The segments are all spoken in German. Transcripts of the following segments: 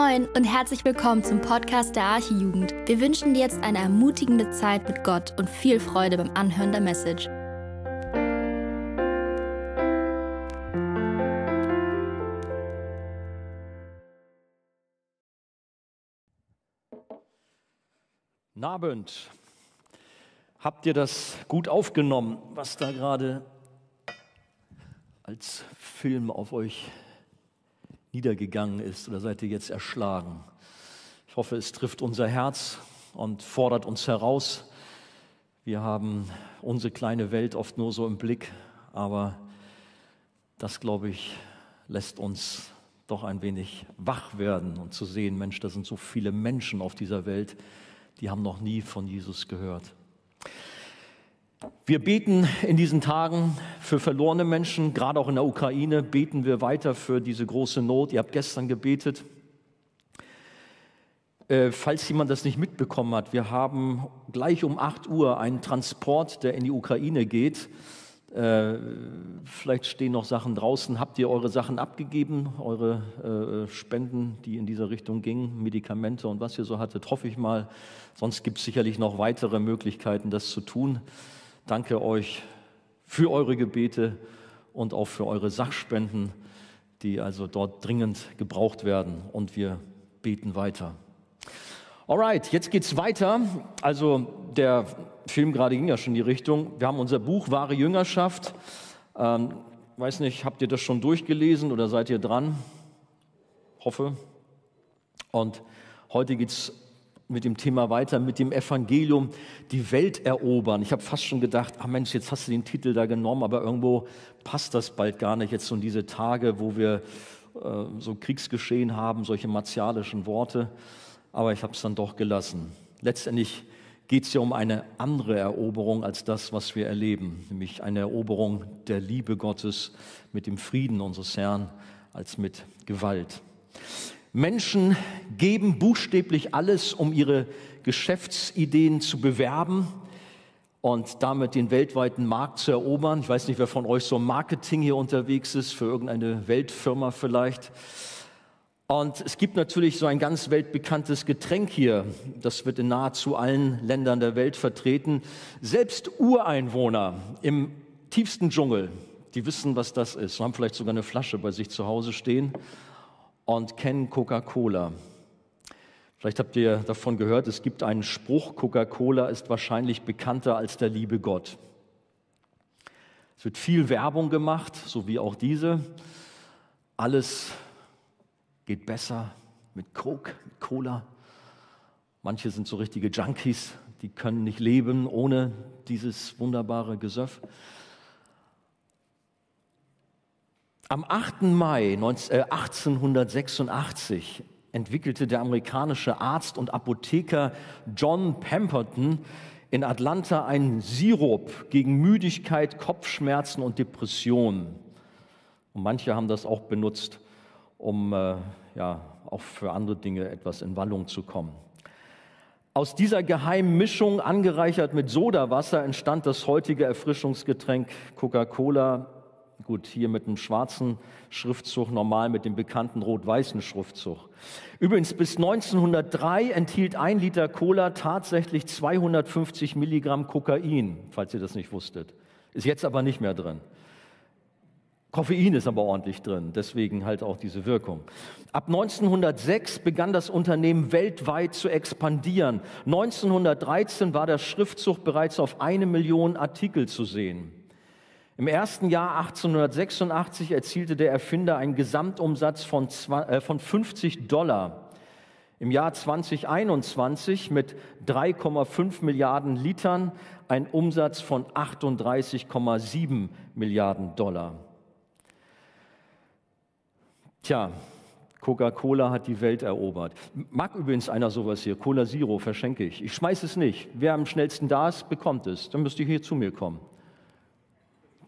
Moin und herzlich willkommen zum Podcast der Archijugend. Wir wünschen dir jetzt eine ermutigende Zeit mit Gott und viel Freude beim Anhören der Message. Abend. Habt ihr das gut aufgenommen, was da gerade als Film auf euch niedergegangen ist oder seid ihr jetzt erschlagen? Ich hoffe, es trifft unser Herz und fordert uns heraus. Wir haben unsere kleine Welt oft nur so im Blick, aber das, glaube ich, lässt uns doch ein wenig wach werden und zu sehen, Mensch, da sind so viele Menschen auf dieser Welt, die haben noch nie von Jesus gehört. Wir beten in diesen Tagen für verlorene Menschen, gerade auch in der Ukraine beten wir weiter für diese große Not. Ihr habt gestern gebetet. Äh, falls jemand das nicht mitbekommen hat, wir haben gleich um 8 Uhr einen Transport, der in die Ukraine geht. Äh, vielleicht stehen noch Sachen draußen. Habt ihr eure Sachen abgegeben, eure äh, Spenden, die in dieser Richtung gingen, Medikamente und was ihr so hattet? Hoffe ich mal. Sonst gibt es sicherlich noch weitere Möglichkeiten, das zu tun. Danke euch für eure Gebete und auch für eure Sachspenden, die also dort dringend gebraucht werden. Und wir beten weiter. Alright, jetzt geht's weiter. Also der Film gerade ging ja schon in die Richtung. Wir haben unser Buch Wahre Jüngerschaft. Ähm, weiß nicht, habt ihr das schon durchgelesen oder seid ihr dran? Hoffe. Und heute geht's mit dem Thema weiter, mit dem Evangelium, die Welt erobern. Ich habe fast schon gedacht, ach Mensch, jetzt hast du den Titel da genommen, aber irgendwo passt das bald gar nicht. Jetzt so in diese Tage, wo wir äh, so Kriegsgeschehen haben, solche martialischen Worte. Aber ich habe es dann doch gelassen. Letztendlich geht es ja um eine andere Eroberung als das, was wir erleben, nämlich eine Eroberung der Liebe Gottes mit dem Frieden unseres Herrn als mit Gewalt. Menschen geben buchstäblich alles, um ihre Geschäftsideen zu bewerben und damit den weltweiten Markt zu erobern. Ich weiß nicht, wer von euch so im Marketing hier unterwegs ist, für irgendeine Weltfirma vielleicht. Und es gibt natürlich so ein ganz weltbekanntes Getränk hier. Das wird in nahezu allen Ländern der Welt vertreten. Selbst Ureinwohner im tiefsten Dschungel, die wissen, was das ist, haben vielleicht sogar eine Flasche bei sich zu Hause stehen und kennen Coca-Cola. Vielleicht habt ihr davon gehört, es gibt einen Spruch, Coca-Cola ist wahrscheinlich bekannter als der liebe Gott. Es wird viel Werbung gemacht, so wie auch diese. Alles geht besser mit Coke, mit Cola. Manche sind so richtige Junkies, die können nicht leben ohne dieses wunderbare Gesöff. Am 8. Mai 1886 äh, entwickelte der amerikanische Arzt und Apotheker John Pemberton in Atlanta einen Sirup gegen Müdigkeit, Kopfschmerzen und Depressionen. Und manche haben das auch benutzt, um äh, ja, auch für andere Dinge etwas in Wallung zu kommen. Aus dieser geheimen Mischung, angereichert mit Sodawasser, entstand das heutige Erfrischungsgetränk Coca-Cola Gut, hier mit einem schwarzen Schriftzug, normal mit dem bekannten rot-weißen Schriftzug. Übrigens, bis 1903 enthielt ein Liter Cola tatsächlich 250 Milligramm Kokain, falls ihr das nicht wusstet. Ist jetzt aber nicht mehr drin. Koffein ist aber ordentlich drin, deswegen halt auch diese Wirkung. Ab 1906 begann das Unternehmen weltweit zu expandieren. 1913 war der Schriftzug bereits auf eine Million Artikel zu sehen. Im ersten Jahr 1886 erzielte der Erfinder einen Gesamtumsatz von, 50 äh, Dollar. Im Jahr 2021 mit 3,5 Milliarden Litern ein Umsatz von 38,7 Milliarden Dollar. Tja, Coca-Cola hat die Welt erobert. Mag übrigens einer sowas hier, Cola Zero verschenke ich. Ich schmeiße es nicht. Wer am schnellsten da ist, bekommt es. Dann müsst ihr hier zu mir kommen.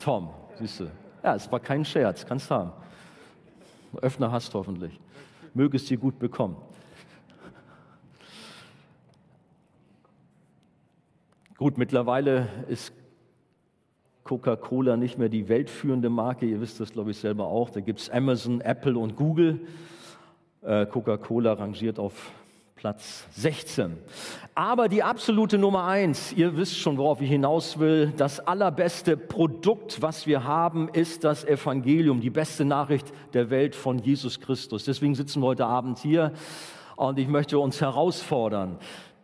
Tom, siehst du. Ja, es war kein Scherz, kannst haben. Öffner hast hoffentlich. Möge es gut bekommen. Gut, mittlerweile ist Coca-Cola nicht mehr die weltführende Marke. Ihr wisst das, glaube ich, selber auch. Da gibt es Amazon, Apple und Google. Äh, Coca-Cola rangiert auf Platz 16. Aber die absolute Nummer eins, ihr wisst schon, worauf ich hinaus will, das allerbeste Produkt, was wir haben, ist das Evangelium, die beste Nachricht der Welt von Jesus Christus. Deswegen sitzen wir heute Abend hier und ich möchte uns herausfordern,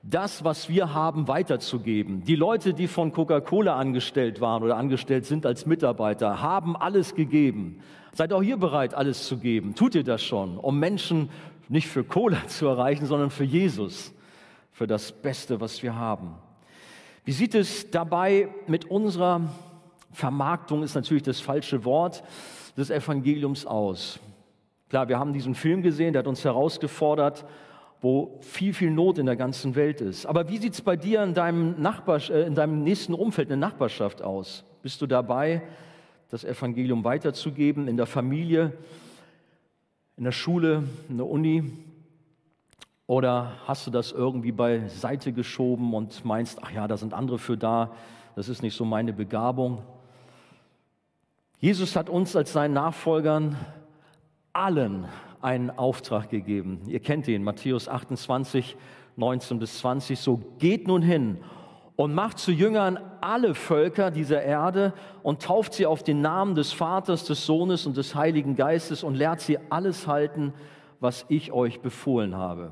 das, was wir haben, weiterzugeben. Die Leute, die von Coca-Cola angestellt waren oder angestellt sind als Mitarbeiter, haben alles gegeben. Seid auch hier bereit, alles zu geben. Tut ihr das schon, um Menschen nicht für Cola zu erreichen, sondern für Jesus, für das Beste, was wir haben. Wie sieht es dabei mit unserer Vermarktung, ist natürlich das falsche Wort, des Evangeliums aus? Klar, wir haben diesen Film gesehen, der hat uns herausgefordert, wo viel, viel Not in der ganzen Welt ist. Aber wie sieht es bei dir in deinem, Nachbar, äh, in deinem nächsten Umfeld, in der Nachbarschaft aus? Bist du dabei, das Evangelium weiterzugeben in der Familie, in der Schule, in der Uni? Oder hast du das irgendwie beiseite geschoben und meinst, ach ja, da sind andere für da, das ist nicht so meine Begabung? Jesus hat uns als seinen Nachfolgern allen einen Auftrag gegeben. Ihr kennt ihn, Matthäus 28, 19 bis 20. So geht nun hin und macht zu Jüngern alle Völker dieser Erde und tauft sie auf den Namen des Vaters, des Sohnes und des Heiligen Geistes und lehrt sie alles halten, was ich euch befohlen habe.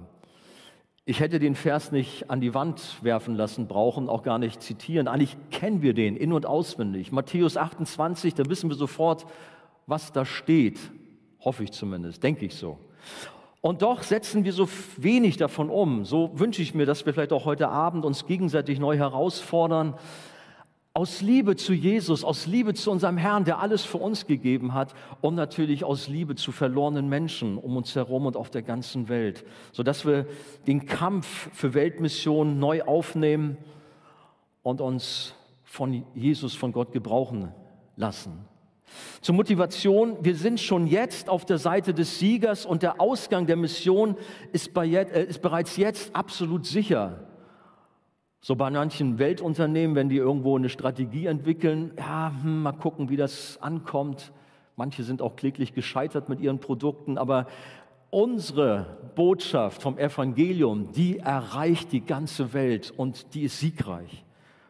Ich hätte den Vers nicht an die Wand werfen lassen brauchen, auch gar nicht zitieren. Eigentlich kennen wir den in und auswendig. Matthäus 28, da wissen wir sofort, was da steht. Hoffe ich zumindest, denke ich so. Und doch setzen wir so wenig davon um. So wünsche ich mir, dass wir vielleicht auch heute Abend uns gegenseitig neu herausfordern, aus Liebe zu Jesus, aus Liebe zu unserem Herrn, der alles für uns gegeben hat und natürlich aus Liebe zu verlorenen Menschen um uns herum und auf der ganzen Welt, sodass wir den Kampf für Weltmissionen neu aufnehmen und uns von Jesus, von Gott gebrauchen lassen. Zur Motivation, wir sind schon jetzt auf der Seite des Siegers und der Ausgang der Mission ist, bei, äh, ist bereits jetzt absolut sicher. So bei manchen Weltunternehmen, wenn die irgendwo eine Strategie entwickeln, ja, hm, mal gucken, wie das ankommt. Manche sind auch kläglich gescheitert mit ihren Produkten, aber unsere Botschaft vom Evangelium, die erreicht die ganze Welt und die ist siegreich,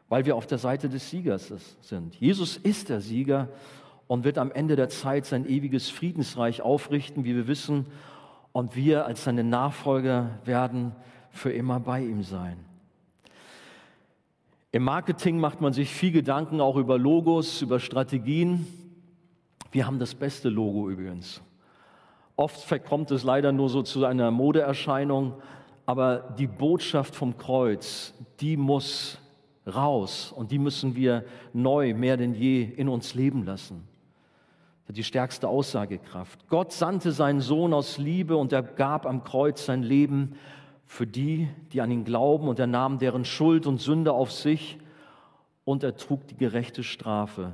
weil wir auf der Seite des Siegers sind. Jesus ist der Sieger und wird am Ende der Zeit sein ewiges Friedensreich aufrichten, wie wir wissen. Und wir als seine Nachfolger werden für immer bei ihm sein. Im Marketing macht man sich viel Gedanken auch über Logos, über Strategien. Wir haben das beste Logo übrigens. Oft verkommt es leider nur so zu einer Modeerscheinung, aber die Botschaft vom Kreuz, die muss raus und die müssen wir neu, mehr denn je in uns leben lassen die stärkste Aussagekraft. Gott sandte seinen Sohn aus Liebe und er gab am Kreuz sein Leben für die, die an ihn glauben und er nahm deren Schuld und Sünde auf sich und er trug die gerechte Strafe.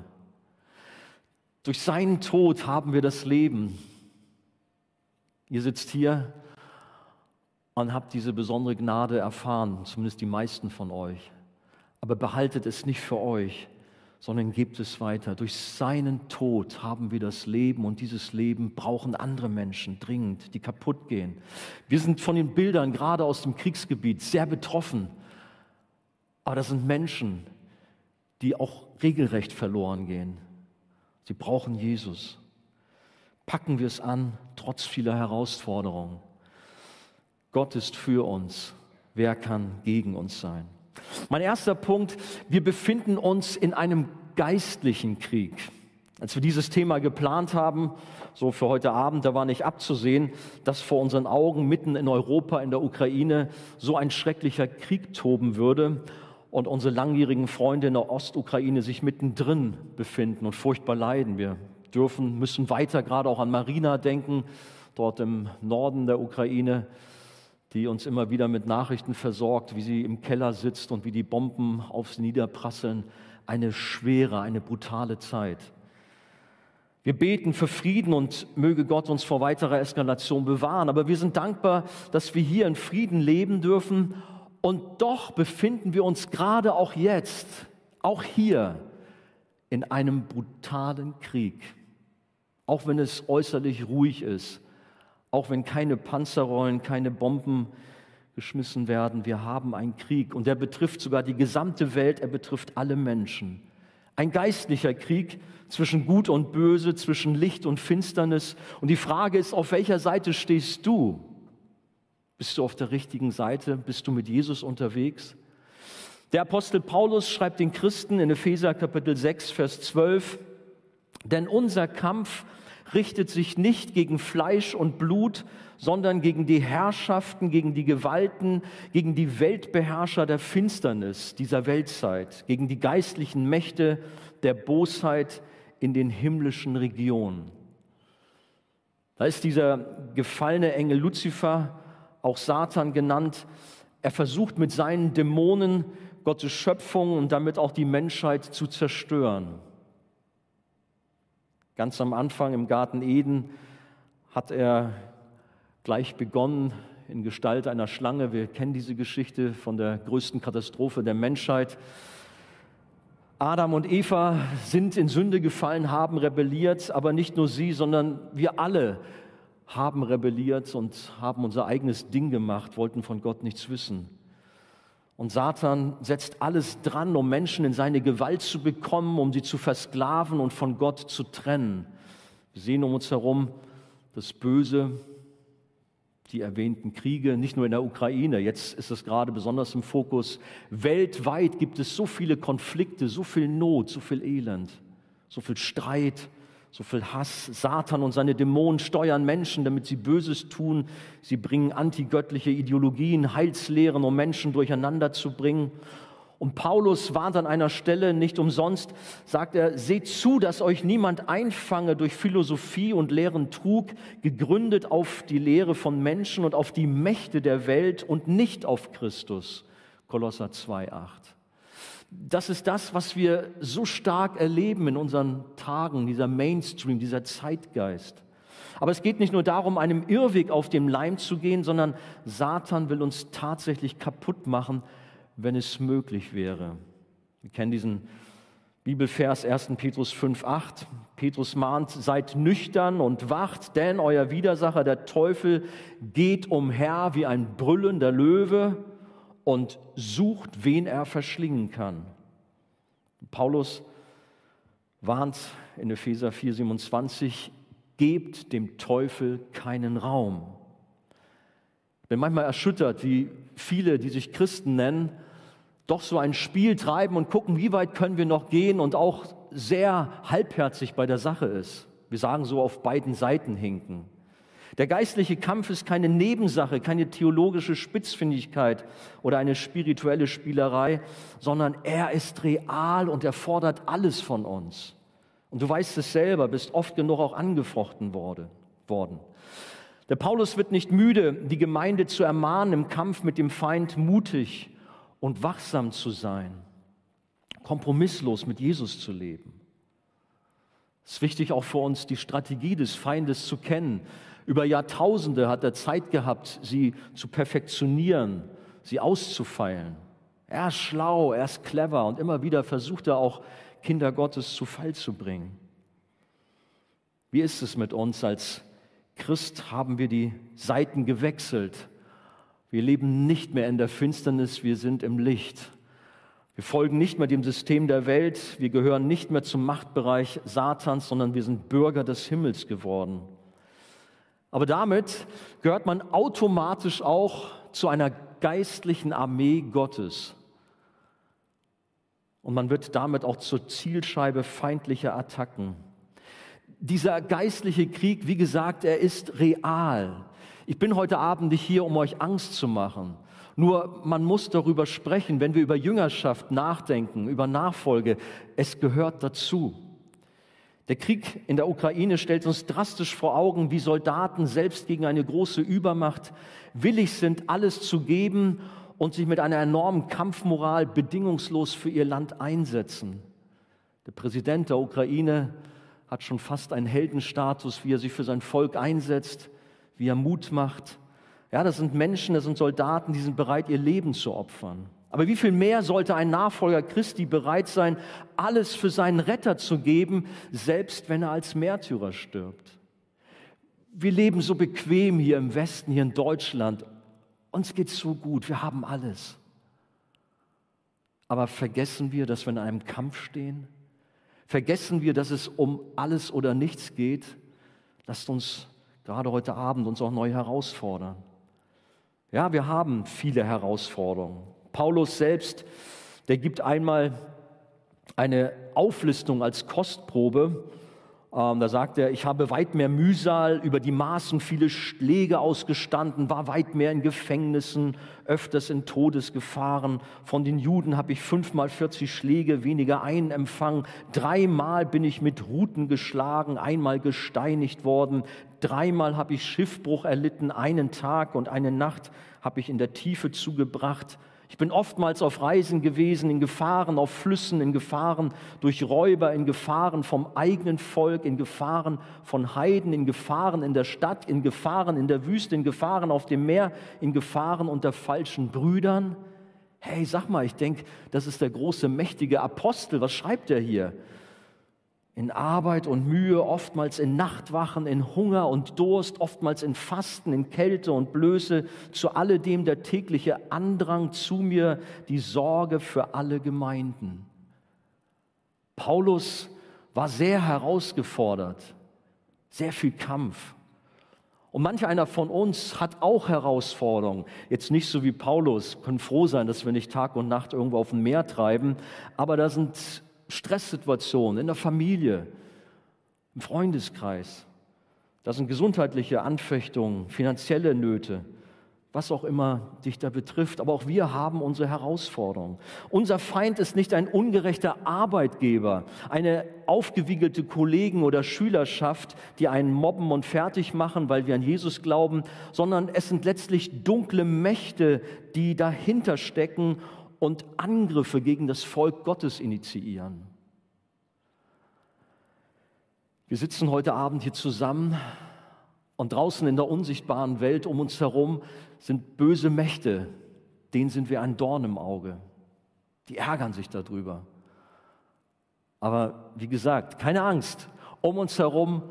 Durch seinen Tod haben wir das Leben. Ihr sitzt hier und habt diese besondere Gnade erfahren, zumindest die meisten von euch. Aber behaltet es nicht für euch, sondern gibt es weiter. Durch seinen Tod haben wir das Leben und dieses Leben brauchen andere Menschen dringend, die kaputt gehen. Wir sind von den Bildern gerade aus dem Kriegsgebiet sehr betroffen, aber das sind Menschen, die auch regelrecht verloren gehen. Sie brauchen Jesus. Packen wir es an, trotz vieler Herausforderungen. Gott ist für uns. Wer kann gegen uns sein? Mein erster Punkt, wir befinden uns in einem geistlichen Krieg. Als wir dieses Thema geplant haben, so für heute Abend, da war nicht abzusehen, dass vor unseren Augen mitten in Europa, in der Ukraine, so ein schrecklicher Krieg toben würde und unsere langjährigen Freunde in der Ostukraine sich mittendrin befinden und furchtbar leiden. Wir dürfen, müssen weiter gerade auch an Marina denken, dort im Norden der Ukraine die uns immer wieder mit Nachrichten versorgt, wie sie im Keller sitzt und wie die Bomben auf sie niederprasseln. Eine schwere, eine brutale Zeit. Wir beten für Frieden und möge Gott uns vor weiterer Eskalation bewahren. Aber wir sind dankbar, dass wir hier in Frieden leben dürfen. Und doch befinden wir uns gerade auch jetzt, auch hier, in einem brutalen Krieg. Auch wenn es äußerlich ruhig ist, auch wenn keine Panzerrollen, keine Bomben geschmissen werden. Wir haben einen Krieg und der betrifft sogar die gesamte Welt, er betrifft alle Menschen. Ein geistlicher Krieg zwischen Gut und Böse, zwischen Licht und Finsternis. Und die Frage ist, auf welcher Seite stehst du? Bist du auf der richtigen Seite? Bist du mit Jesus unterwegs? Der Apostel Paulus schreibt den Christen in Epheser Kapitel 6, Vers 12, denn unser Kampf richtet sich nicht gegen Fleisch und Blut, sondern gegen die Herrschaften, gegen die Gewalten, gegen die Weltbeherrscher der Finsternis dieser Weltzeit, gegen die geistlichen Mächte der Bosheit in den himmlischen Regionen. Da ist dieser gefallene Engel Luzifer, auch Satan genannt, er versucht mit seinen Dämonen Gottes Schöpfung und damit auch die Menschheit zu zerstören. Ganz am Anfang im Garten Eden hat er gleich begonnen in Gestalt einer Schlange. Wir kennen diese Geschichte von der größten Katastrophe der Menschheit. Adam und Eva sind in Sünde gefallen, haben rebelliert, aber nicht nur sie, sondern wir alle haben rebelliert und haben unser eigenes Ding gemacht, wollten von Gott nichts wissen. Und Satan setzt alles dran, um Menschen in seine Gewalt zu bekommen, um sie zu versklaven und von Gott zu trennen. Wir sehen um uns herum das Böse, die erwähnten Kriege, nicht nur in der Ukraine, jetzt ist es gerade besonders im Fokus. Weltweit gibt es so viele Konflikte, so viel Not, so viel Elend, so viel Streit, so viel Hass. Satan und seine Dämonen steuern Menschen, damit sie Böses tun. Sie bringen antigöttliche Ideologien, Heilslehren, um Menschen durcheinander zu bringen. Und Paulus warnt an einer Stelle nicht umsonst, sagt er, seht zu, dass euch niemand einfange durch Philosophie und leeren Trug, gegründet auf die Lehre von Menschen und auf die Mächte der Welt und nicht auf Christus. Kolosser 2,8. Das ist das, was wir so stark erleben in unseren Tagen, dieser Mainstream, dieser Zeitgeist. Aber es geht nicht nur darum, einem Irrweg auf dem Leim zu gehen, sondern Satan will uns tatsächlich kaputt machen, wenn es möglich wäre. Wir kennen diesen Bibelvers 1. Petrus 5,8. Petrus mahnt, seid nüchtern und wacht, denn euer Widersacher, der Teufel, geht umher wie ein brüllender Löwe und sucht, wen er verschlingen kann. Paulus warnt in Epheser 4,27, gebt dem Teufel keinen Raum. Ich bin manchmal erschüttert, wie viele, die sich Christen nennen, doch so ein Spiel treiben und gucken, wie weit können wir noch gehen und auch sehr halbherzig bei der Sache ist. Wir sagen so auf beiden Seiten hinken. Der geistliche Kampf ist keine Nebensache, keine theologische Spitzfindigkeit oder eine spirituelle Spielerei, sondern er ist real und er fordert alles von uns. Und du weißt es selber, bist oft genug auch angefochten worden. Der Paulus wird nicht müde, die Gemeinde zu ermahnen, im Kampf mit dem Feind mutig und wachsam zu sein, kompromisslos mit Jesus zu leben. Es ist wichtig auch für uns, die Strategie des Feindes zu kennen über Jahrtausende hat er Zeit gehabt, sie zu perfektionieren, sie auszufeilen. Er ist schlau, er ist clever und immer wieder versucht er auch, Kinder Gottes zu Fall zu bringen. Wie ist es mit uns als Christ? Haben wir die Seiten gewechselt? Wir leben nicht mehr in der Finsternis, wir sind im Licht. Wir folgen nicht mehr dem System der Welt, wir gehören nicht mehr zum Machtbereich Satans, sondern wir sind Bürger des Himmels geworden. Aber damit gehört man automatisch auch zu einer geistlichen Armee Gottes. Und man wird damit auch zur Zielscheibe feindlicher Attacken. Dieser geistliche Krieg, wie gesagt, er ist real. Ich bin heute Abend nicht hier, um euch Angst zu machen. Nur man muss darüber sprechen, wenn wir über Jüngerschaft nachdenken, über Nachfolge. Es gehört dazu. Der Krieg in der Ukraine stellt uns drastisch vor Augen, wie Soldaten selbst gegen eine große Übermacht willig sind, alles zu geben und sich mit einer enormen Kampfmoral bedingungslos für ihr Land einsetzen. Der Präsident der Ukraine hat schon fast einen Heldenstatus, wie er sich für sein Volk einsetzt, wie er Mut macht. Ja, das sind Menschen, das sind Soldaten, die sind bereit, ihr Leben zu opfern. Aber wie viel mehr sollte ein Nachfolger Christi bereit sein, alles für seinen Retter zu geben, selbst wenn er als Märtyrer stirbt? wir leben so bequem hier im Westen, hier in Deutschland. Uns geht so gut, wir haben alles. Aber vergessen wir, dass wir in einem Kampf stehen? Vergessen wir, dass es um alles oder nichts geht? Lasst uns gerade heute Abend uns auch neu herausfordern. Ja, wir haben viele Herausforderungen. Paulus selbst, der gibt einmal eine Auflistung als Kostprobe ähm, da sagt er, ich habe weit mehr Mühsal über die Maßen viele Schläge ausgestanden, war weit mehr in Gefängnissen, öfters in Todesgefahren. Von den Juden habe ich fünfmal 40 Schläge weniger einen empfangen. Dreimal bin ich mit Ruten geschlagen, einmal gesteinigt worden. Dreimal habe ich Schiffbruch erlitten, einen Tag und eine Nacht habe ich in der Tiefe zugebracht. Ich bin oftmals auf Reisen gewesen, in Gefahren auf Flüssen, in Gefahren durch Räuber, in Gefahren vom eigenen Volk, in Gefahren von Heiden, in Gefahren in der Stadt, in Gefahren in der Wüste, in Gefahren auf dem Meer, in Gefahren unter falschen Brüdern. Hey, sag mal, ich denke, das ist der große, mächtige Apostel. Was schreibt er hier? In Arbeit und Mühe, oftmals in Nachtwachen, in Hunger und Durst, oftmals in Fasten, in Kälte und Blöße, zu alledem der tägliche Andrang zu mir, die Sorge für alle Gemeinden. Paulus war sehr herausgefordert, sehr viel Kampf. Und manch einer von uns hat auch Herausforderungen. Jetzt nicht so wie Paulus, können froh sein, dass wir nicht Tag und Nacht irgendwo auf dem Meer treiben, aber da sind Stresssituationen in der Familie, im Freundeskreis. Das sind gesundheitliche Anfechtungen, finanzielle Nöte, was auch immer dich da betrifft. Aber auch wir haben unsere Herausforderungen. Unser Feind ist nicht ein ungerechter Arbeitgeber, eine aufgewiegelte Kollegen- oder Schülerschaft, die einen mobben und fertig machen, weil wir an Jesus glauben, sondern es sind letztlich dunkle Mächte, die dahinter stecken und Angriffe gegen das Volk Gottes initiieren. Wir sitzen heute Abend hier zusammen und draußen in der unsichtbaren Welt um uns herum sind böse Mächte, denen sind wir ein Dorn im Auge. Die ärgern sich darüber. Aber wie gesagt, keine Angst. Um uns herum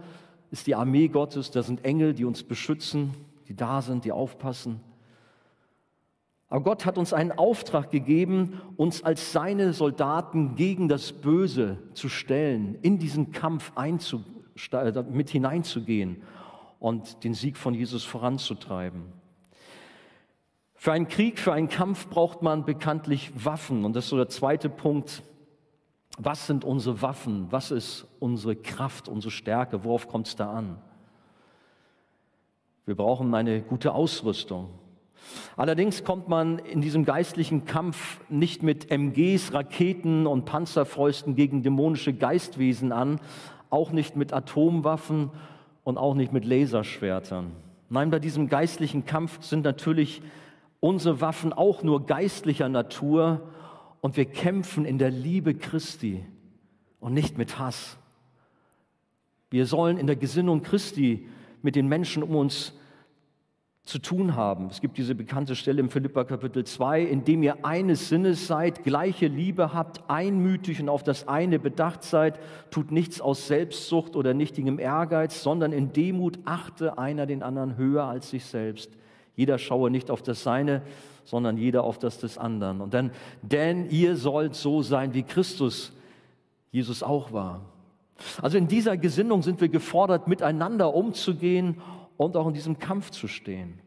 ist die Armee Gottes, da sind Engel, die uns beschützen, die da sind, die aufpassen. Aber Gott hat uns einen Auftrag gegeben, uns als seine Soldaten gegen das Böse zu stellen, in diesen Kampf mit hineinzugehen und den Sieg von Jesus voranzutreiben. Für einen Krieg, für einen Kampf braucht man bekanntlich Waffen. Und das ist so der zweite Punkt. Was sind unsere Waffen? Was ist unsere Kraft, unsere Stärke? Worauf kommt es da an? Wir brauchen eine gute Ausrüstung. Allerdings kommt man in diesem geistlichen Kampf nicht mit MGs, Raketen und Panzerfäusten gegen dämonische Geistwesen an, auch nicht mit Atomwaffen und auch nicht mit Laserschwertern. Nein, bei diesem geistlichen Kampf sind natürlich unsere Waffen auch nur geistlicher Natur und wir kämpfen in der Liebe Christi und nicht mit Hass. Wir sollen in der Gesinnung Christi mit den Menschen um uns zu tun haben. Es gibt diese bekannte Stelle im Philippa Kapitel 2, in dem ihr eines Sinnes seid, gleiche Liebe habt, einmütig und auf das eine bedacht seid, tut nichts aus Selbstsucht oder nichtigem Ehrgeiz, sondern in Demut achte einer den anderen höher als sich selbst. Jeder schaue nicht auf das Seine, sondern jeder auf das des anderen. Und dann, denn ihr sollt so sein, wie Christus Jesus auch war. Also in dieser Gesinnung sind wir gefordert, miteinander umzugehen und auch in diesem Kampf zu stehen.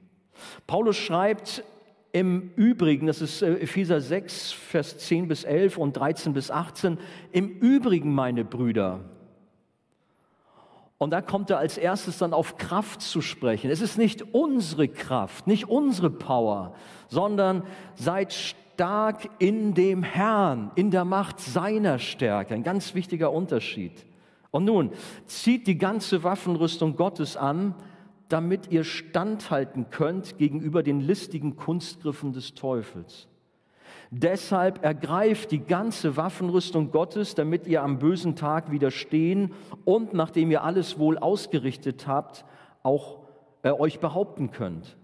Paulus schreibt im Übrigen, das ist äh, Epheser 6, Vers 10 bis 11 und 13 bis 18, im Übrigen, meine Brüder. Und da kommt er als erstes dann auf Kraft zu sprechen. Es ist nicht unsere Kraft, nicht unsere Power, sondern seid stark in dem Herrn, in der Macht seiner Stärke. Ein ganz wichtiger Unterschied. Und nun, zieht die ganze Waffenrüstung Gottes an, damit ihr standhalten könnt gegenüber den listigen Kunstgriffen des Teufels. Deshalb ergreift die ganze Waffenrüstung Gottes, damit ihr am bösen Tag widerstehen und nachdem ihr alles wohl ausgerichtet habt, auch äh, euch behaupten könnt.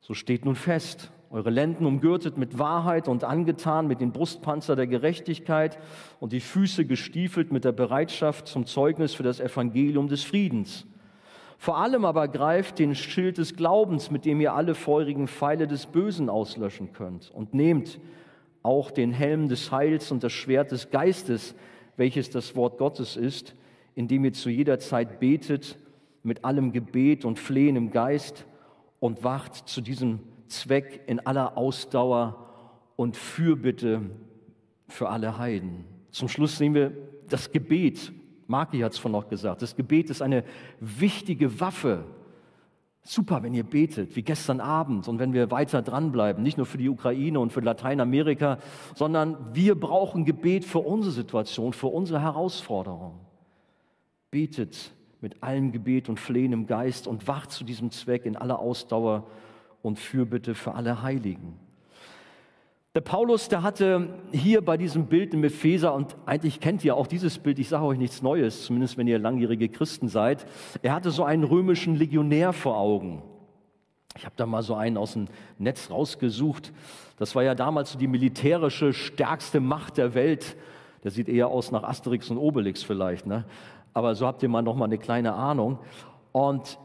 So steht nun fest, eure Lenden umgürtet mit Wahrheit und angetan mit den Brustpanzer der Gerechtigkeit und die Füße gestiefelt mit der Bereitschaft zum Zeugnis für das Evangelium des Friedens. Vor allem aber greift den Schild des Glaubens, mit dem ihr alle feurigen Pfeile des Bösen auslöschen könnt. Und nehmt auch den Helm des Heils und das Schwert des Geistes, welches das Wort Gottes ist, indem ihr zu jeder Zeit betet mit allem Gebet und Flehen im Geist und wacht zu diesem Zweck in aller Ausdauer und Fürbitte für alle Heiden. Zum Schluss sehen wir das Gebet. Marki hat es von noch gesagt. Das Gebet ist eine wichtige Waffe. Super, wenn ihr betet, wie gestern Abend und wenn wir weiter dranbleiben, nicht nur für die Ukraine und für Lateinamerika, sondern wir brauchen Gebet für unsere Situation, für unsere Herausforderung. Betet mit allem Gebet und Flehen im Geist und wacht zu diesem Zweck in aller Ausdauer und Fürbitte für alle Heiligen. Der Paulus, der hatte hier bei diesem Bild im Epheser, und eigentlich kennt ihr auch dieses Bild, ich sage euch nichts Neues, zumindest wenn ihr langjährige Christen seid, er hatte so einen römischen Legionär vor Augen. Ich habe da mal so einen aus dem Netz rausgesucht. Das war ja damals so die militärische stärkste Macht der Welt. Der sieht eher aus nach Asterix und Obelix vielleicht. Ne? aber so habt ihr mal noch mal eine kleine Ahnung. Und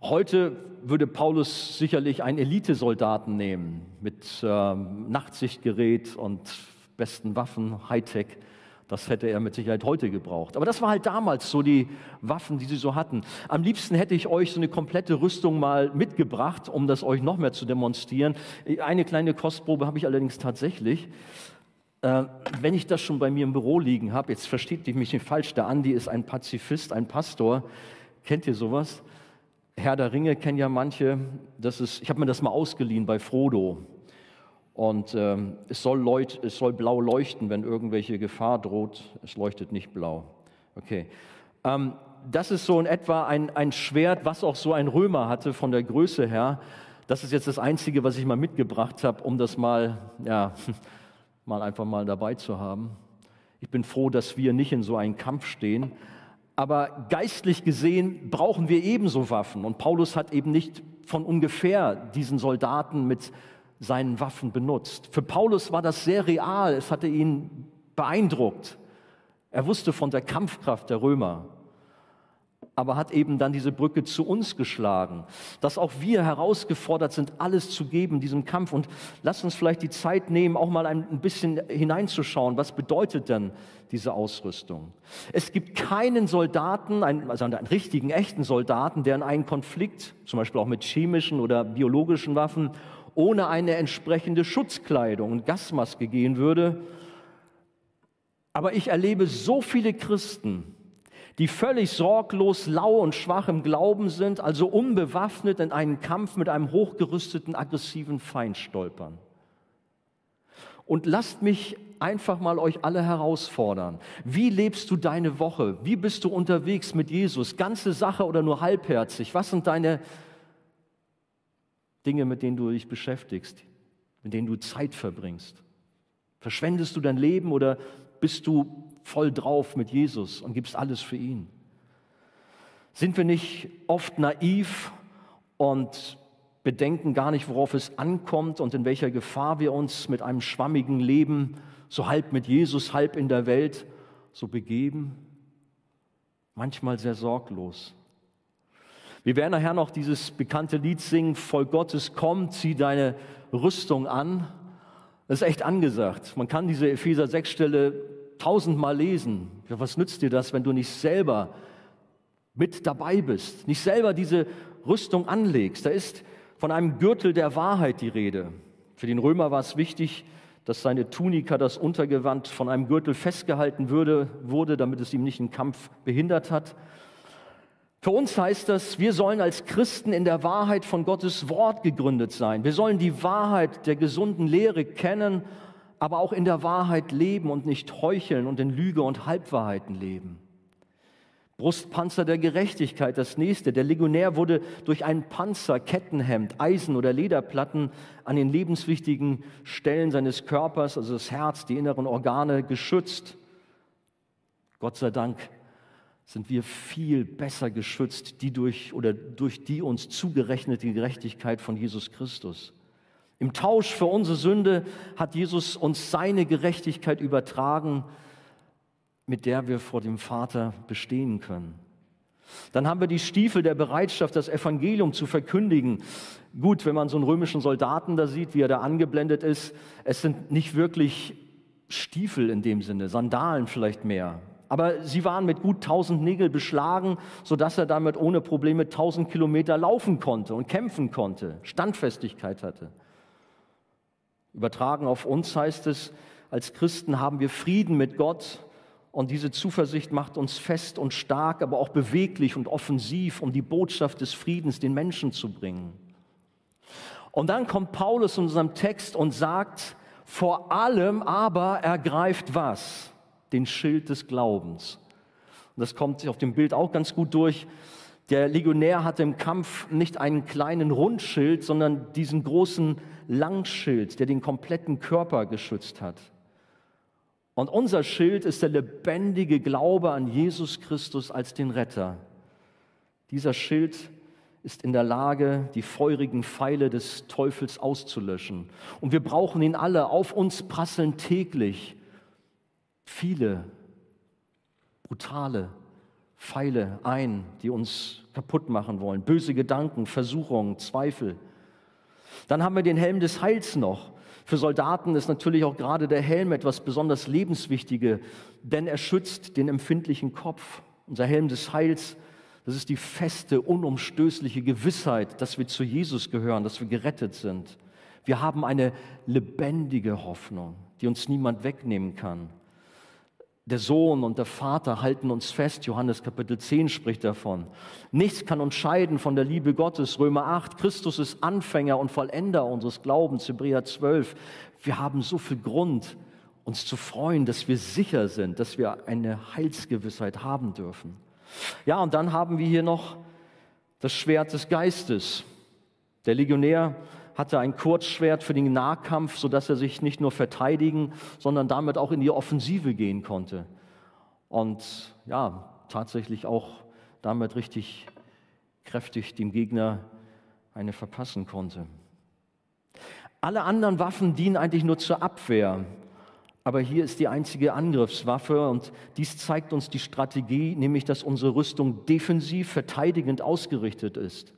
heute würde Paulus sicherlich einen Elitesoldaten nehmen mit äh, Nachtsichtgerät und besten Waffen, Hightech. Das hätte er mit Sicherheit heute gebraucht. Aber das war halt damals so die Waffen, die sie so hatten. Am liebsten hätte ich euch so eine komplette Rüstung mal mitgebracht, um das euch noch mehr zu demonstrieren. Eine kleine Kostprobe habe ich allerdings tatsächlich. Äh, wenn ich das schon bei mir im Büro liegen habe, jetzt versteht mich nicht falsch, der Andi ist ein Pazifist, ein Pastor. Kennt ihr sowas? Herr der Ringe kennen ja manche. Das ist, ich habe mir das mal ausgeliehen bei Frodo. Und äh, es, soll leut, es soll blau leuchten, wenn irgendwelche Gefahr droht. Es leuchtet nicht blau. Okay. Ähm, das ist so in etwa ein, ein Schwert, was auch so ein Römer hatte von der Größe her. Das ist jetzt das Einzige, was ich mal mitgebracht habe, um das mal ja, mal einfach mal dabei zu haben. Ich bin froh, dass wir nicht in so einen Kampf stehen. Aber geistlich gesehen brauchen wir ebenso Waffen. Und Paulus hat eben nicht von ungefähr diesen Soldaten mit seinen Waffen benutzt. Für Paulus war das sehr real. Es hatte ihn beeindruckt. Er wusste von der Kampfkraft der Römer aber hat eben dann diese Brücke zu uns geschlagen, dass auch wir herausgefordert sind, alles zu geben diesem Kampf. Und lasst uns vielleicht die Zeit nehmen, auch mal ein bisschen hineinzuschauen, was bedeutet denn diese Ausrüstung? Es gibt keinen Soldaten, also einen richtigen, echten Soldaten, der in einen Konflikt, zum Beispiel auch mit chemischen oder biologischen Waffen, ohne eine entsprechende Schutzkleidung und Gasmaske gehen würde. Aber ich erlebe so viele Christen, die völlig sorglos, lau und schwach im Glauben sind, also unbewaffnet in einen Kampf mit einem hochgerüsteten, aggressiven Feind stolpern. Und lasst mich einfach mal euch alle herausfordern. Wie lebst du deine Woche? Wie bist du unterwegs mit Jesus? Ganze Sache oder nur halbherzig? Was sind deine Dinge, mit denen du dich beschäftigst, mit denen du Zeit verbringst? Verschwendest du dein Leben oder bist du voll drauf mit Jesus und gibst alles für ihn? Sind wir nicht oft naiv und bedenken gar nicht, worauf es ankommt und in welcher Gefahr wir uns mit einem schwammigen Leben, so halb mit Jesus, halb in der Welt, so begeben? Manchmal sehr sorglos. Wir werden nachher noch dieses bekannte Lied singen, voll Gottes komm, zieh deine Rüstung an. Das ist echt angesagt. Man kann diese Epheser 6 Stelle tausendmal lesen. Was nützt dir das, wenn du nicht selber mit dabei bist, nicht selber diese Rüstung anlegst? Da ist von einem Gürtel der Wahrheit die Rede. Für den Römer war es wichtig, dass seine Tunika, das Untergewand, von einem Gürtel festgehalten würde, wurde, damit es ihm nicht im Kampf behindert hat. Für uns heißt das, wir sollen als Christen in der Wahrheit von Gottes Wort gegründet sein. Wir sollen die Wahrheit der gesunden Lehre kennen aber auch in der Wahrheit leben und nicht heucheln und in Lüge und Halbwahrheiten leben. Brustpanzer der Gerechtigkeit, das nächste. Der Legionär wurde durch einen Panzer, Kettenhemd, Eisen oder Lederplatten an den lebenswichtigen Stellen seines Körpers, also das Herz, die inneren Organe, geschützt. Gott sei Dank sind wir viel besser geschützt, die durch oder durch die uns zugerechnete Gerechtigkeit von Jesus Christus. Im Tausch für unsere Sünde hat Jesus uns seine Gerechtigkeit übertragen, mit der wir vor dem Vater bestehen können. Dann haben wir die Stiefel der Bereitschaft, das Evangelium zu verkündigen. Gut, wenn man so einen römischen Soldaten da sieht, wie er da angeblendet ist, es sind nicht wirklich Stiefel in dem Sinne, Sandalen vielleicht mehr. Aber sie waren mit gut 1000 Nägel beschlagen, sodass er damit ohne Probleme 1000 Kilometer laufen konnte und kämpfen konnte, Standfestigkeit hatte. Übertragen auf uns heißt es, als Christen haben wir Frieden mit Gott und diese Zuversicht macht uns fest und stark, aber auch beweglich und offensiv, um die Botschaft des Friedens den Menschen zu bringen. Und dann kommt Paulus in unserem Text und sagt, vor allem aber ergreift was? Den Schild des Glaubens. Und das kommt auf dem Bild auch ganz gut durch. Der Legionär hatte im Kampf nicht einen kleinen Rundschild, sondern diesen großen Langschild, der den kompletten Körper geschützt hat. Und unser Schild ist der lebendige Glaube an Jesus Christus als den Retter. Dieser Schild ist in der Lage, die feurigen Pfeile des Teufels auszulöschen. Und wir brauchen ihn alle. Auf uns prasseln täglich viele brutale Pfeile ein, die uns kaputt machen wollen. Böse Gedanken, Versuchungen, Zweifel. Dann haben wir den Helm des Heils noch. Für Soldaten ist natürlich auch gerade der Helm etwas besonders Lebenswichtiges, denn er schützt den empfindlichen Kopf. Unser Helm des Heils das ist die feste, unumstößliche Gewissheit, dass wir zu Jesus gehören, dass wir gerettet sind. Wir haben eine lebendige Hoffnung, die uns niemand wegnehmen kann. Der Sohn und der Vater halten uns fest. Johannes Kapitel 10 spricht davon. Nichts kann uns scheiden von der Liebe Gottes. Römer 8. Christus ist Anfänger und Vollender unseres Glaubens. Hebräer 12. Wir haben so viel Grund, uns zu freuen, dass wir sicher sind, dass wir eine Heilsgewissheit haben dürfen. Ja, und dann haben wir hier noch das Schwert des Geistes. Der Legionär hatte ein Kurzschwert für den Nahkampf, sodass er sich nicht nur verteidigen, sondern damit auch in die Offensive gehen konnte. Und ja, tatsächlich auch damit richtig kräftig dem Gegner eine verpassen konnte. Alle anderen Waffen dienen eigentlich nur zur Abwehr. Aber hier ist die einzige Angriffswaffe und dies zeigt uns die Strategie, nämlich dass unsere Rüstung defensiv, verteidigend ausgerichtet ist.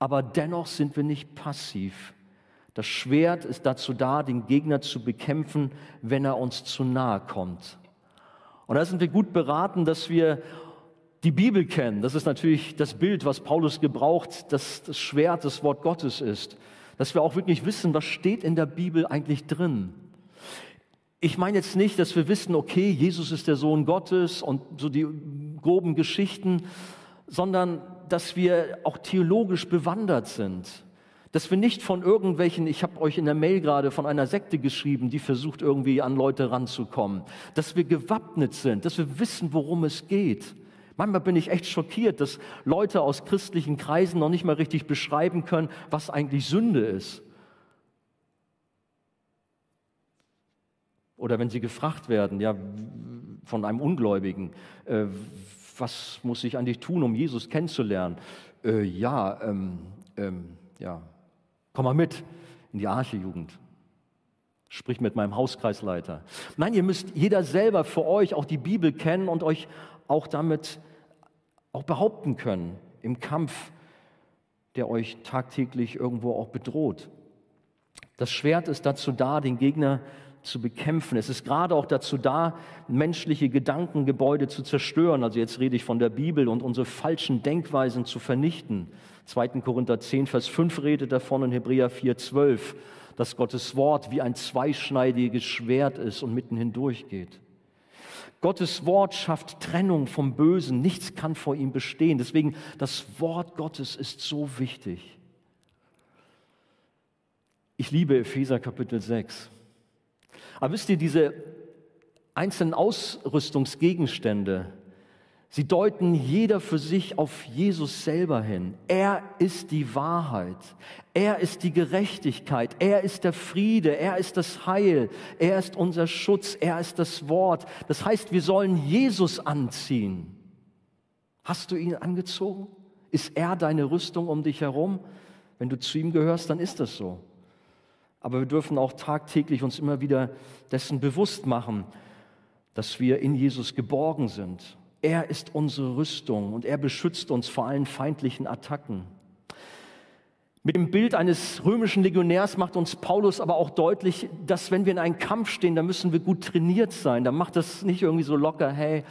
Aber dennoch sind wir nicht passiv. Das Schwert ist dazu da, den Gegner zu bekämpfen, wenn er uns zu nahe kommt. Und da sind wir gut beraten, dass wir die Bibel kennen. Das ist natürlich das Bild, was Paulus gebraucht, dass das Schwert das Wort Gottes ist. Dass wir auch wirklich wissen, was steht in der Bibel eigentlich drin. Ich meine jetzt nicht, dass wir wissen, okay, Jesus ist der Sohn Gottes und so die groben Geschichten, sondern dass wir auch theologisch bewandert sind. Dass wir nicht von irgendwelchen, ich habe euch in der Mail gerade von einer Sekte geschrieben, die versucht irgendwie an Leute ranzukommen. Dass wir gewappnet sind, dass wir wissen, worum es geht. Manchmal bin ich echt schockiert, dass Leute aus christlichen Kreisen noch nicht mal richtig beschreiben können, was eigentlich Sünde ist. Oder wenn sie gefragt werden, ja, von einem Ungläubigen, äh, was muss ich eigentlich tun, um Jesus kennenzulernen? Äh, ja, ähm, ähm, ja, komm mal mit in die Archejugend. Sprich mit meinem Hauskreisleiter. Nein, ihr müsst jeder selber für euch auch die Bibel kennen und euch auch damit auch behaupten können im Kampf, der euch tagtäglich irgendwo auch bedroht. Das Schwert ist dazu da, den Gegner zu bekämpfen. Es ist gerade auch dazu da, menschliche Gedankengebäude zu zerstören. Also jetzt rede ich von der Bibel und unsere falschen Denkweisen zu vernichten. 2. Korinther 10, Vers 5 redet davon und Hebräer 4, 12, dass Gottes Wort wie ein zweischneidiges Schwert ist und mitten hindurchgeht. Gottes Wort schafft Trennung vom Bösen. Nichts kann vor ihm bestehen. Deswegen, das Wort Gottes ist so wichtig. Ich liebe Epheser Kapitel 6. Aber wisst ihr, diese einzelnen Ausrüstungsgegenstände, sie deuten jeder für sich auf Jesus selber hin. Er ist die Wahrheit, er ist die Gerechtigkeit, er ist der Friede, er ist das Heil, er ist unser Schutz, er ist das Wort. Das heißt, wir sollen Jesus anziehen. Hast du ihn angezogen? Ist er deine Rüstung um dich herum? Wenn du zu ihm gehörst, dann ist das so. Aber wir dürfen auch tagtäglich uns immer wieder dessen bewusst machen, dass wir in Jesus geborgen sind. Er ist unsere Rüstung und er beschützt uns vor allen feindlichen Attacken. Mit dem Bild eines römischen Legionärs macht uns Paulus aber auch deutlich, dass wenn wir in einem Kampf stehen, dann müssen wir gut trainiert sein. Da macht das nicht irgendwie so locker, hey,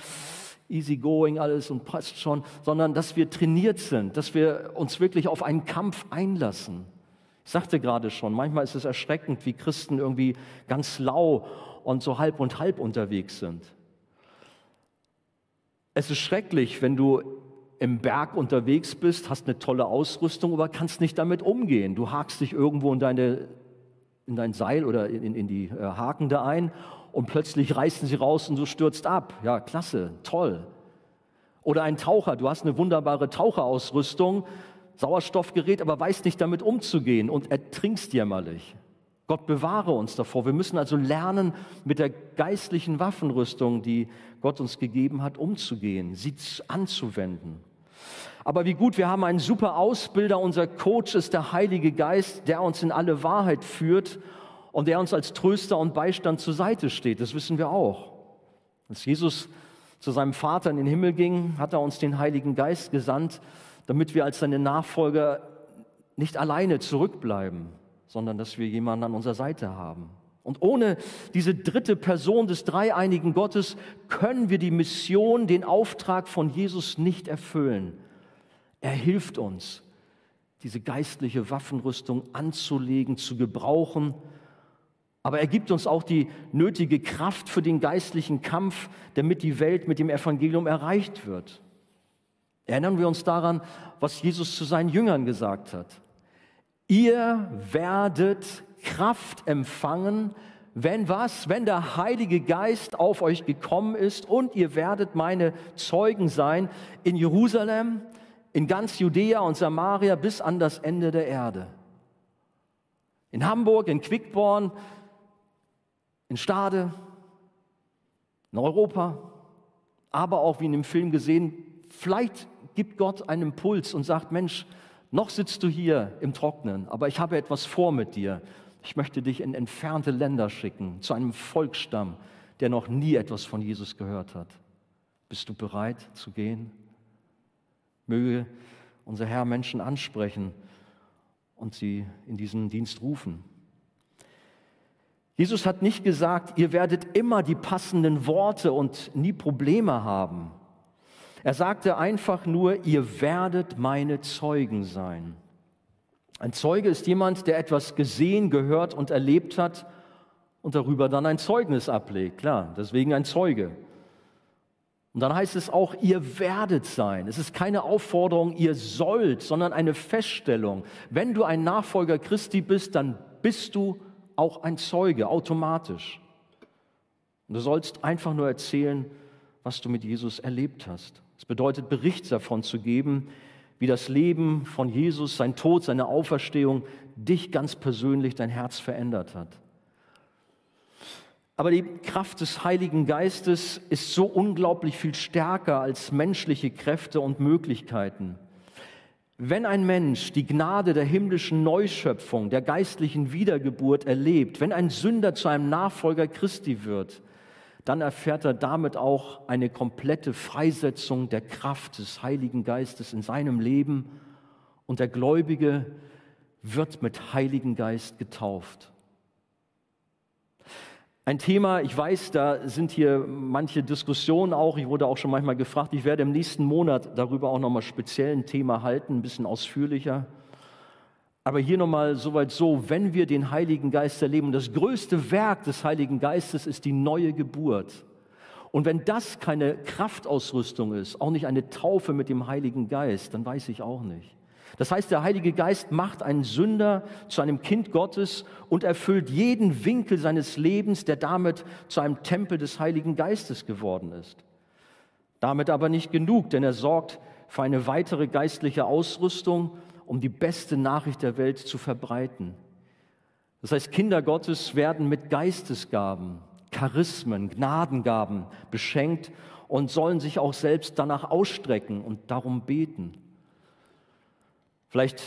easy going alles und passt schon, sondern dass wir trainiert sind, dass wir uns wirklich auf einen Kampf einlassen. Ich sagte gerade schon, manchmal ist es erschreckend, wie Christen irgendwie ganz lau und so halb und halb unterwegs sind. Es ist schrecklich, wenn du im Berg unterwegs bist, hast eine tolle Ausrüstung, aber kannst nicht damit umgehen. Du hakst dich irgendwo in, deine, in dein Seil oder in, in die äh, Haken da ein und plötzlich reißen sie raus und du stürzt ab. Ja, klasse, toll. Oder ein Taucher, du hast eine wunderbare Taucherausrüstung, Sauerstoffgerät, aber weißt nicht damit umzugehen und ertrinkst jämmerlich. Gott bewahre uns davor. Wir müssen also lernen, mit der geistlichen Waffenrüstung, die Gott uns gegeben hat, umzugehen, sie anzuwenden. Aber wie gut, wir haben einen super Ausbilder. Unser Coach ist der Heilige Geist, der uns in alle Wahrheit führt und der uns als Tröster und Beistand zur Seite steht. Das wissen wir auch. Als Jesus zu seinem Vater in den Himmel ging, hat er uns den Heiligen Geist gesandt, damit wir als seine Nachfolger nicht alleine zurückbleiben, sondern dass wir jemanden an unserer Seite haben. Und ohne diese dritte Person des dreieinigen Gottes können wir die Mission, den Auftrag von Jesus nicht erfüllen. Er hilft uns, diese geistliche Waffenrüstung anzulegen, zu gebrauchen. Aber er gibt uns auch die nötige Kraft für den geistlichen Kampf, damit die Welt mit dem Evangelium erreicht wird. Erinnern wir uns daran, was Jesus zu seinen Jüngern gesagt hat. Ihr werdet Kraft empfangen, wenn was? Wenn der Heilige Geist auf euch gekommen ist und ihr werdet meine Zeugen sein in Jerusalem, in ganz Judäa und Samaria bis an das Ende der Erde. In Hamburg, in Quickborn, in Stade, in Europa, aber auch wie in dem Film gesehen, vielleicht gibt Gott einen Impuls und sagt, Mensch, noch sitzt du hier im Trocknen, aber ich habe etwas vor mit dir. Ich möchte dich in entfernte Länder schicken, zu einem Volksstamm, der noch nie etwas von Jesus gehört hat. Bist du bereit zu gehen? Möge unser Herr Menschen ansprechen und sie in diesen Dienst rufen. Jesus hat nicht gesagt, ihr werdet immer die passenden Worte und nie Probleme haben. Er sagte einfach nur, ihr werdet meine Zeugen sein. Ein Zeuge ist jemand, der etwas gesehen, gehört und erlebt hat und darüber dann ein Zeugnis ablegt. Klar, deswegen ein Zeuge. Und dann heißt es auch, ihr werdet sein. Es ist keine Aufforderung, ihr sollt, sondern eine Feststellung. Wenn du ein Nachfolger Christi bist, dann bist du auch ein Zeuge, automatisch. Und du sollst einfach nur erzählen, was du mit Jesus erlebt hast. Es bedeutet, Bericht davon zu geben, wie das Leben von Jesus, sein Tod, seine Auferstehung dich ganz persönlich, dein Herz verändert hat. Aber die Kraft des Heiligen Geistes ist so unglaublich viel stärker als menschliche Kräfte und Möglichkeiten. Wenn ein Mensch die Gnade der himmlischen Neuschöpfung, der geistlichen Wiedergeburt erlebt, wenn ein Sünder zu einem Nachfolger Christi wird, dann erfährt er damit auch eine komplette Freisetzung der Kraft des Heiligen Geistes in seinem Leben und der Gläubige wird mit Heiligen Geist getauft. Ein Thema, ich weiß, da sind hier manche Diskussionen auch. Ich wurde auch schon manchmal gefragt. Ich werde im nächsten Monat darüber auch nochmal speziell ein Thema halten, ein bisschen ausführlicher. Aber hier nochmal soweit so, wenn wir den Heiligen Geist erleben, das größte Werk des Heiligen Geistes ist die neue Geburt. Und wenn das keine Kraftausrüstung ist, auch nicht eine Taufe mit dem Heiligen Geist, dann weiß ich auch nicht. Das heißt, der Heilige Geist macht einen Sünder zu einem Kind Gottes und erfüllt jeden Winkel seines Lebens, der damit zu einem Tempel des Heiligen Geistes geworden ist. Damit aber nicht genug, denn er sorgt für eine weitere geistliche Ausrüstung, um die beste Nachricht der Welt zu verbreiten. Das heißt, Kinder Gottes werden mit Geistesgaben, Charismen, Gnadengaben beschenkt und sollen sich auch selbst danach ausstrecken und darum beten. Vielleicht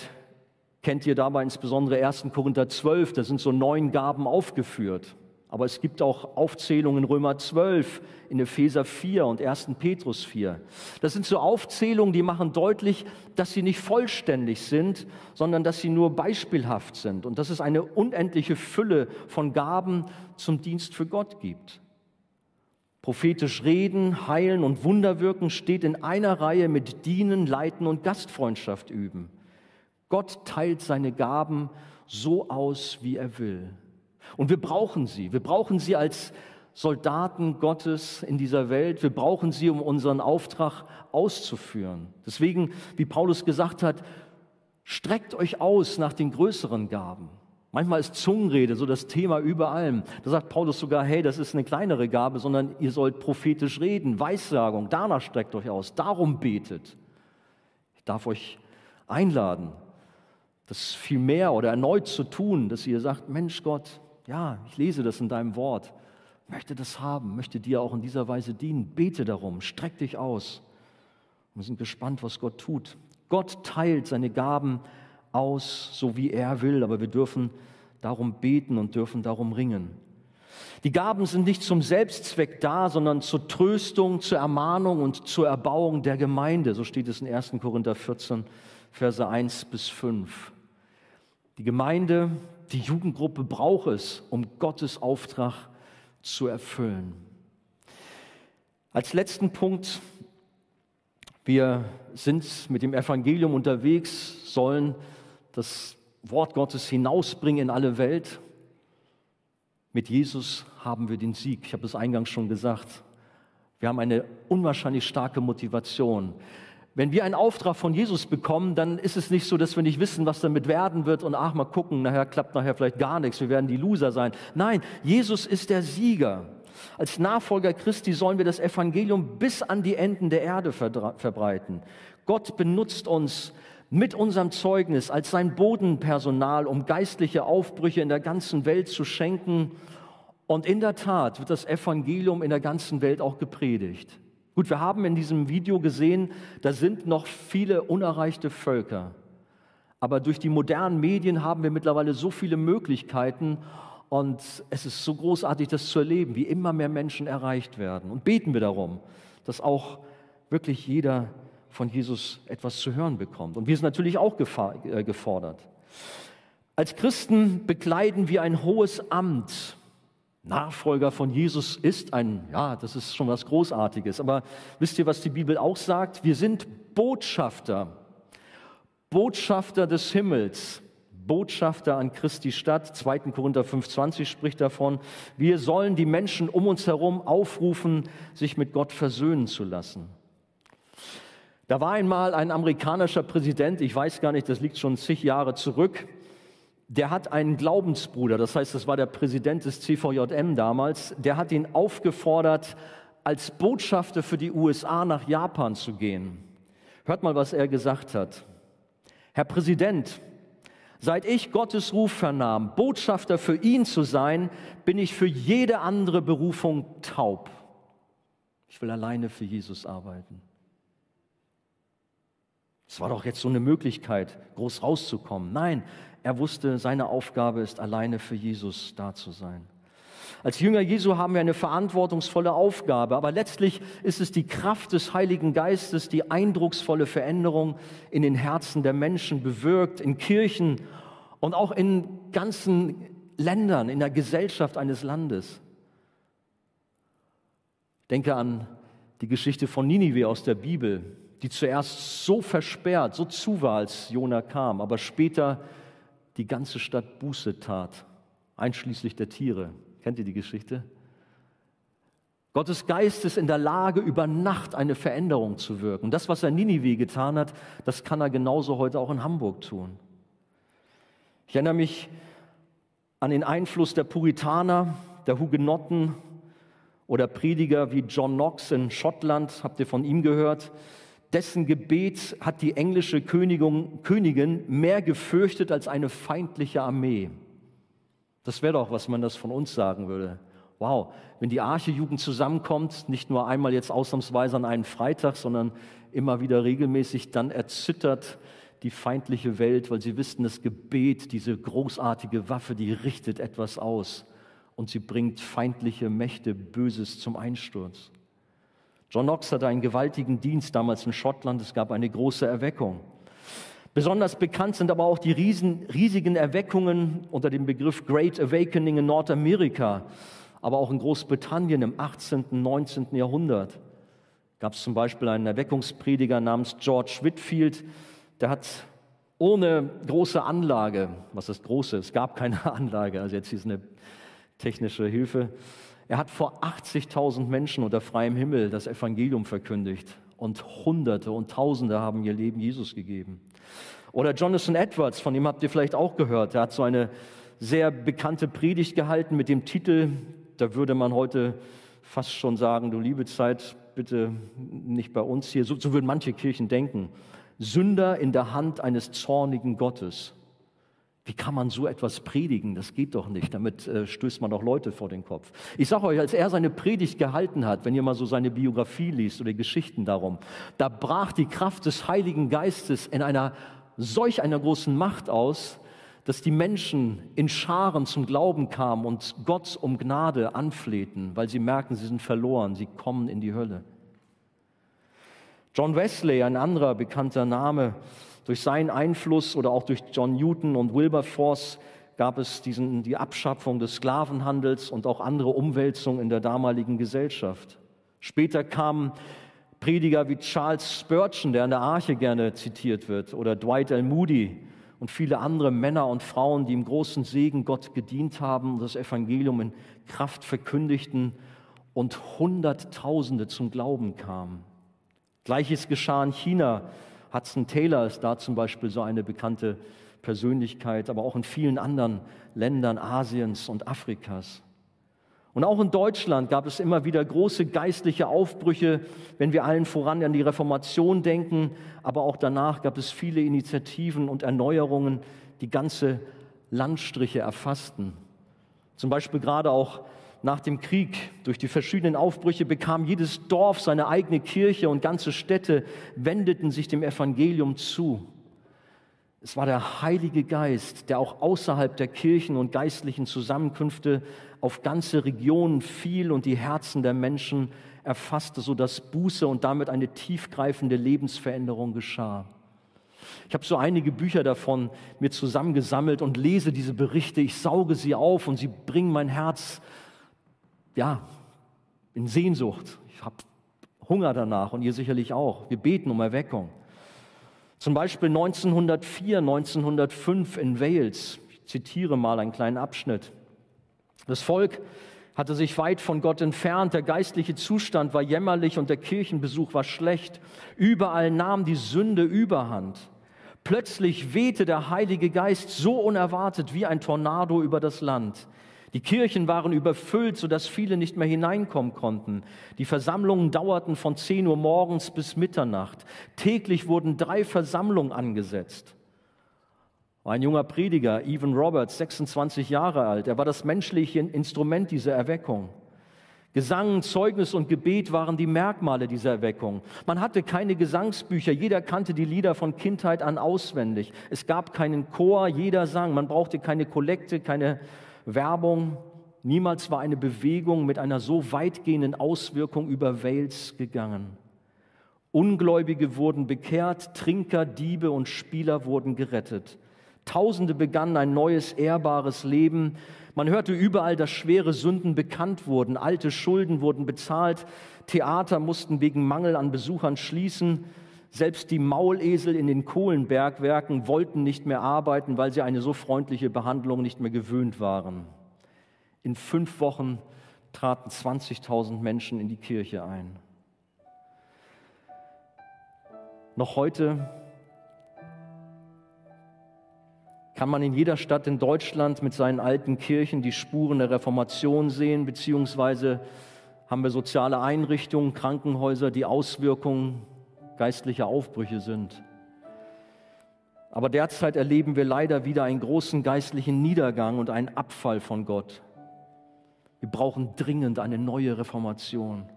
kennt ihr dabei insbesondere 1. Korinther 12, da sind so neun Gaben aufgeführt. Aber es gibt auch Aufzählungen in Römer 12, in Epheser 4 und 1. Petrus 4. Das sind so Aufzählungen, die machen deutlich, dass sie nicht vollständig sind, sondern dass sie nur beispielhaft sind und dass es eine unendliche Fülle von Gaben zum Dienst für Gott gibt. Prophetisch reden, heilen und Wunder wirken steht in einer Reihe mit Dienen, Leiten und Gastfreundschaft üben. Gott teilt seine Gaben so aus, wie er will. Und wir brauchen sie. Wir brauchen sie als Soldaten Gottes in dieser Welt. Wir brauchen sie, um unseren Auftrag auszuführen. Deswegen, wie Paulus gesagt hat, streckt euch aus nach den größeren Gaben. Manchmal ist Zungenrede so das Thema über allem. Da sagt Paulus sogar, hey, das ist eine kleinere Gabe, sondern ihr sollt prophetisch reden, Weissagung, danach streckt euch aus, darum betet. Ich darf euch einladen, das viel mehr oder erneut zu tun, dass ihr sagt, Mensch Gott, ja, ich lese das in deinem Wort, möchte das haben, möchte dir auch in dieser Weise dienen. Bete darum, streck dich aus. Wir sind gespannt, was Gott tut. Gott teilt seine Gaben aus, so wie er will, aber wir dürfen darum beten und dürfen darum ringen. Die Gaben sind nicht zum Selbstzweck da, sondern zur Tröstung, zur Ermahnung und zur Erbauung der Gemeinde. So steht es in 1. Korinther 14, Verse 1 bis 5. Die Gemeinde die Jugendgruppe braucht es, um Gottes Auftrag zu erfüllen. Als letzten Punkt, wir sind mit dem Evangelium unterwegs, sollen das Wort Gottes hinausbringen in alle Welt. Mit Jesus haben wir den Sieg. Ich habe es eingangs schon gesagt. Wir haben eine unwahrscheinlich starke Motivation. Wenn wir einen Auftrag von Jesus bekommen, dann ist es nicht so, dass wir nicht wissen, was damit werden wird und ach, mal gucken, nachher klappt nachher vielleicht gar nichts, wir werden die Loser sein. Nein, Jesus ist der Sieger. Als Nachfolger Christi sollen wir das Evangelium bis an die Enden der Erde verbreiten. Gott benutzt uns mit unserem Zeugnis als sein Bodenpersonal, um geistliche Aufbrüche in der ganzen Welt zu schenken. Und in der Tat wird das Evangelium in der ganzen Welt auch gepredigt. Gut, wir haben in diesem Video gesehen, da sind noch viele unerreichte Völker. Aber durch die modernen Medien haben wir mittlerweile so viele Möglichkeiten und es ist so großartig, das zu erleben, wie immer mehr Menschen erreicht werden. Und beten wir darum, dass auch wirklich jeder von Jesus etwas zu hören bekommt. Und wir sind natürlich auch äh, gefordert. Als Christen bekleiden wir ein hohes Amt Nachfolger von Jesus ist ein, ja, das ist schon was Großartiges. Aber wisst ihr, was die Bibel auch sagt? Wir sind Botschafter, Botschafter des Himmels, Botschafter an Christi Stadt. 2. Korinther 5,20 spricht davon. Wir sollen die Menschen um uns herum aufrufen, sich mit Gott versöhnen zu lassen. Da war einmal ein amerikanischer Präsident, ich weiß gar nicht, das liegt schon zig Jahre zurück, der hat einen Glaubensbruder, das heißt, das war der Präsident des CVJM damals, der hat ihn aufgefordert, als Botschafter für die USA nach Japan zu gehen. Hört mal, was er gesagt hat. Herr Präsident, seit ich Gottes Ruf vernahm, Botschafter für ihn zu sein, bin ich für jede andere Berufung taub. Ich will alleine für Jesus arbeiten. Es war doch jetzt so eine Möglichkeit, groß rauszukommen. Nein, er wusste, seine Aufgabe ist alleine für Jesus da zu sein. Als Jünger Jesu haben wir eine verantwortungsvolle Aufgabe, aber letztlich ist es die Kraft des Heiligen Geistes, die eindrucksvolle Veränderung in den Herzen der Menschen bewirkt, in Kirchen und auch in ganzen Ländern, in der Gesellschaft eines Landes. Denke an die Geschichte von Ninive aus der Bibel, die zuerst so versperrt, so zu war, als Jona kam, aber später die ganze Stadt Buße tat, einschließlich der Tiere. Kennt ihr die Geschichte? Gottes Geist ist in der Lage, über Nacht eine Veränderung zu wirken. Das, was er Ninive getan hat, das kann er genauso heute auch in Hamburg tun. Ich erinnere mich an den Einfluss der Puritaner, der Hugenotten oder Prediger wie John Knox in Schottland. Habt ihr von ihm gehört? Dessen Gebet hat die englische Königin, Königin mehr gefürchtet als eine feindliche Armee. Das wäre doch, was man das von uns sagen würde. Wow, wenn die Archejugend zusammenkommt, nicht nur einmal jetzt ausnahmsweise an einem Freitag, sondern immer wieder regelmäßig, dann erzittert die feindliche Welt, weil sie wissen, das Gebet, diese großartige Waffe, die richtet etwas aus und sie bringt feindliche Mächte Böses zum Einsturz. John Knox hatte einen gewaltigen Dienst damals in Schottland. Es gab eine große Erweckung. Besonders bekannt sind aber auch die riesen, riesigen Erweckungen unter dem Begriff Great Awakening in Nordamerika, aber auch in Großbritannien im 18., und 19. Jahrhundert. Gab es zum Beispiel einen Erweckungsprediger namens George Whitfield, der hat ohne große Anlage, was ist große? Es gab keine Anlage, also jetzt ist eine technische Hilfe. Er hat vor 80.000 Menschen unter freiem Himmel das Evangelium verkündigt und Hunderte und Tausende haben ihr Leben Jesus gegeben. Oder Jonathan Edwards, von dem habt ihr vielleicht auch gehört. Er hat so eine sehr bekannte Predigt gehalten mit dem Titel, da würde man heute fast schon sagen, du liebe Zeit, bitte nicht bei uns hier. So, so würden manche Kirchen denken. Sünder in der Hand eines zornigen Gottes. Wie kann man so etwas predigen? Das geht doch nicht. Damit äh, stößt man doch Leute vor den Kopf. Ich sage euch, als er seine Predigt gehalten hat, wenn ihr mal so seine Biografie liest oder Geschichten darum, da brach die Kraft des Heiligen Geistes in einer solch einer großen Macht aus, dass die Menschen in Scharen zum Glauben kamen und Gott um Gnade anflehten, weil sie merken, sie sind verloren, sie kommen in die Hölle. John Wesley, ein anderer bekannter Name, durch seinen Einfluss oder auch durch John Newton und Wilberforce gab es diesen, die Abschaffung des Sklavenhandels und auch andere Umwälzungen in der damaligen Gesellschaft. Später kamen Prediger wie Charles Spurgeon, der an der Arche gerne zitiert wird, oder Dwight L. Moody und viele andere Männer und Frauen, die im großen Segen Gott gedient haben und das Evangelium in Kraft verkündigten und Hunderttausende zum Glauben kamen. Gleiches geschah in China, Hudson Taylor ist da zum Beispiel so eine bekannte Persönlichkeit, aber auch in vielen anderen Ländern Asiens und Afrikas. Und auch in Deutschland gab es immer wieder große geistliche Aufbrüche, wenn wir allen voran an die Reformation denken, aber auch danach gab es viele Initiativen und Erneuerungen, die ganze Landstriche erfassten. Zum Beispiel gerade auch nach dem Krieg, durch die verschiedenen Aufbrüche, bekam jedes Dorf seine eigene Kirche und ganze Städte wendeten sich dem Evangelium zu. Es war der Heilige Geist, der auch außerhalb der Kirchen und geistlichen Zusammenkünfte auf ganze Regionen fiel und die Herzen der Menschen erfasste, sodass Buße und damit eine tiefgreifende Lebensveränderung geschah. Ich habe so einige Bücher davon mir zusammengesammelt und lese diese Berichte. Ich sauge sie auf und sie bringen mein Herz ja, in Sehnsucht. Ich habe Hunger danach und ihr sicherlich auch. Wir beten um Erweckung. Zum Beispiel 1904, 1905 in Wales. Ich zitiere mal einen kleinen Abschnitt. Das Volk hatte sich weit von Gott entfernt, der geistliche Zustand war jämmerlich und der Kirchenbesuch war schlecht. Überall nahm die Sünde überhand. Plötzlich wehte der Heilige Geist so unerwartet wie ein Tornado über das Land. Die Kirchen waren überfüllt, sodass viele nicht mehr hineinkommen konnten. Die Versammlungen dauerten von 10 Uhr morgens bis Mitternacht. Täglich wurden drei Versammlungen angesetzt. Ein junger Prediger, Evan Roberts, 26 Jahre alt, er war das menschliche Instrument dieser Erweckung. Gesang, Zeugnis und Gebet waren die Merkmale dieser Erweckung. Man hatte keine Gesangsbücher, jeder kannte die Lieder von Kindheit an auswendig. Es gab keinen Chor, jeder sang. Man brauchte keine Kollekte, keine Werbung. Niemals war eine Bewegung mit einer so weitgehenden Auswirkung über Wales gegangen. Ungläubige wurden bekehrt, Trinker, Diebe und Spieler wurden gerettet. Tausende begannen ein neues, ehrbares Leben. Man hörte überall, dass schwere Sünden bekannt wurden, alte Schulden wurden bezahlt, Theater mussten wegen Mangel an Besuchern schließen. Selbst die Maulesel in den Kohlenbergwerken wollten nicht mehr arbeiten, weil sie eine so freundliche Behandlung nicht mehr gewöhnt waren. In fünf Wochen traten 20.000 Menschen in die Kirche ein. Noch heute kann man in jeder Stadt in Deutschland mit seinen alten Kirchen die Spuren der Reformation sehen, beziehungsweise haben wir soziale Einrichtungen, Krankenhäuser, die Auswirkungen geistliche Aufbrüche sind. Aber derzeit erleben wir leider wieder einen großen geistlichen Niedergang und einen Abfall von Gott. Wir brauchen dringend eine neue Reformation,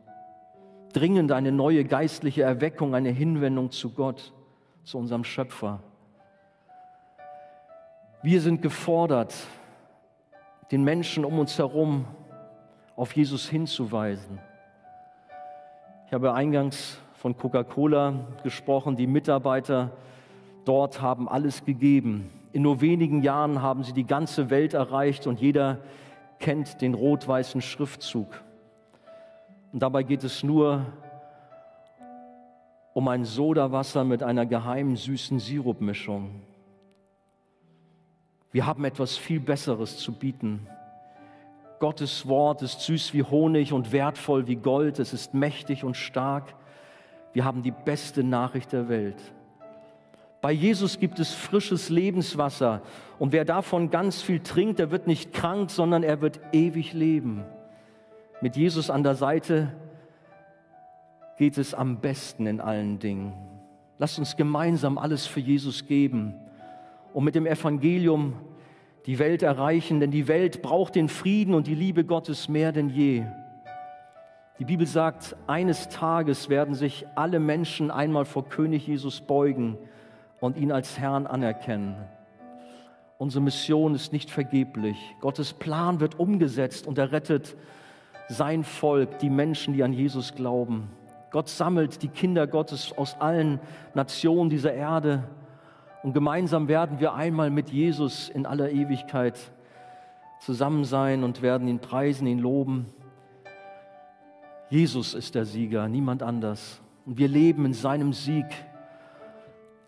dringend eine neue geistliche Erweckung, eine Hinwendung zu Gott, zu unserem Schöpfer. Wir sind gefordert, den Menschen um uns herum auf Jesus hinzuweisen. Ich habe eingangs von Coca-Cola gesprochen. Die Mitarbeiter dort haben alles gegeben. In nur wenigen Jahren haben sie die ganze Welt erreicht und jeder kennt den rot-weißen Schriftzug. Und dabei geht es nur um ein Sodawasser mit einer geheimen süßen Sirupmischung. Wir haben etwas viel Besseres zu bieten. Gottes Wort ist süß wie Honig und wertvoll wie Gold. Es ist mächtig und stark. Wir haben die beste Nachricht der Welt. Bei Jesus gibt es frisches Lebenswasser und wer davon ganz viel trinkt, der wird nicht krank, sondern er wird ewig leben. Mit Jesus an der Seite geht es am besten in allen Dingen. Lasst uns gemeinsam alles für Jesus geben und mit dem Evangelium die Welt erreichen, denn die Welt braucht den Frieden und die Liebe Gottes mehr denn je. Die Bibel sagt, eines Tages werden sich alle Menschen einmal vor König Jesus beugen und ihn als Herrn anerkennen. Unsere Mission ist nicht vergeblich. Gottes Plan wird umgesetzt und er rettet sein Volk, die Menschen, die an Jesus glauben. Gott sammelt die Kinder Gottes aus allen Nationen dieser Erde und gemeinsam werden wir einmal mit Jesus in aller Ewigkeit zusammen sein und werden ihn preisen, ihn loben. Jesus ist der Sieger, niemand anders. Und wir leben in seinem Sieg.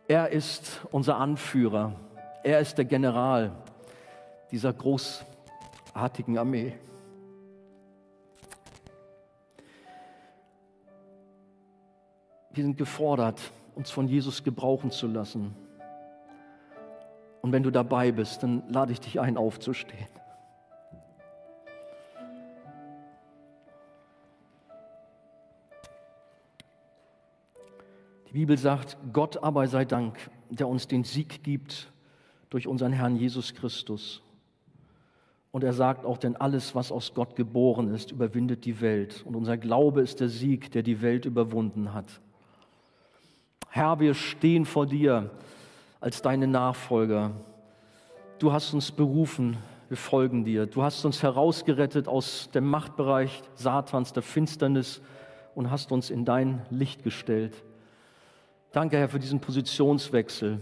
Er ist unser Anführer. Er ist der General dieser großartigen Armee. Wir sind gefordert, uns von Jesus gebrauchen zu lassen. Und wenn du dabei bist, dann lade ich dich ein, aufzustehen. Die Bibel sagt, Gott aber sei Dank, der uns den Sieg gibt durch unseren Herrn Jesus Christus. Und er sagt auch, denn alles, was aus Gott geboren ist, überwindet die Welt. Und unser Glaube ist der Sieg, der die Welt überwunden hat. Herr, wir stehen vor dir als deine Nachfolger. Du hast uns berufen, wir folgen dir. Du hast uns herausgerettet aus dem Machtbereich Satans, der Finsternis und hast uns in dein Licht gestellt. Danke, Herr, für diesen Positionswechsel.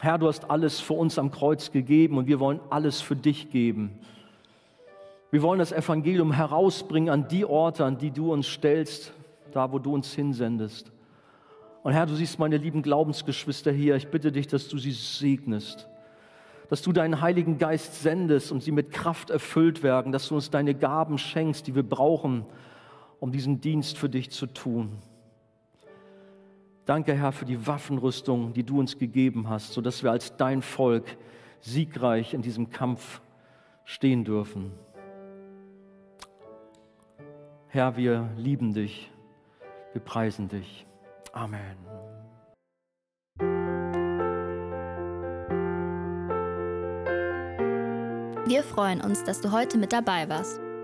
Herr, du hast alles für uns am Kreuz gegeben und wir wollen alles für dich geben. Wir wollen das Evangelium herausbringen an die Orte, an die du uns stellst, da wo du uns hinsendest. Und Herr, du siehst meine lieben Glaubensgeschwister hier. Ich bitte dich, dass du sie segnest. Dass du deinen Heiligen Geist sendest und sie mit Kraft erfüllt werden. Dass du uns deine Gaben schenkst, die wir brauchen, um diesen Dienst für dich zu tun. Danke, Herr, für die Waffenrüstung, die du uns gegeben hast, sodass wir als dein Volk siegreich in diesem Kampf stehen dürfen. Herr, wir lieben dich, wir preisen dich. Amen. Wir freuen uns, dass du heute mit dabei warst.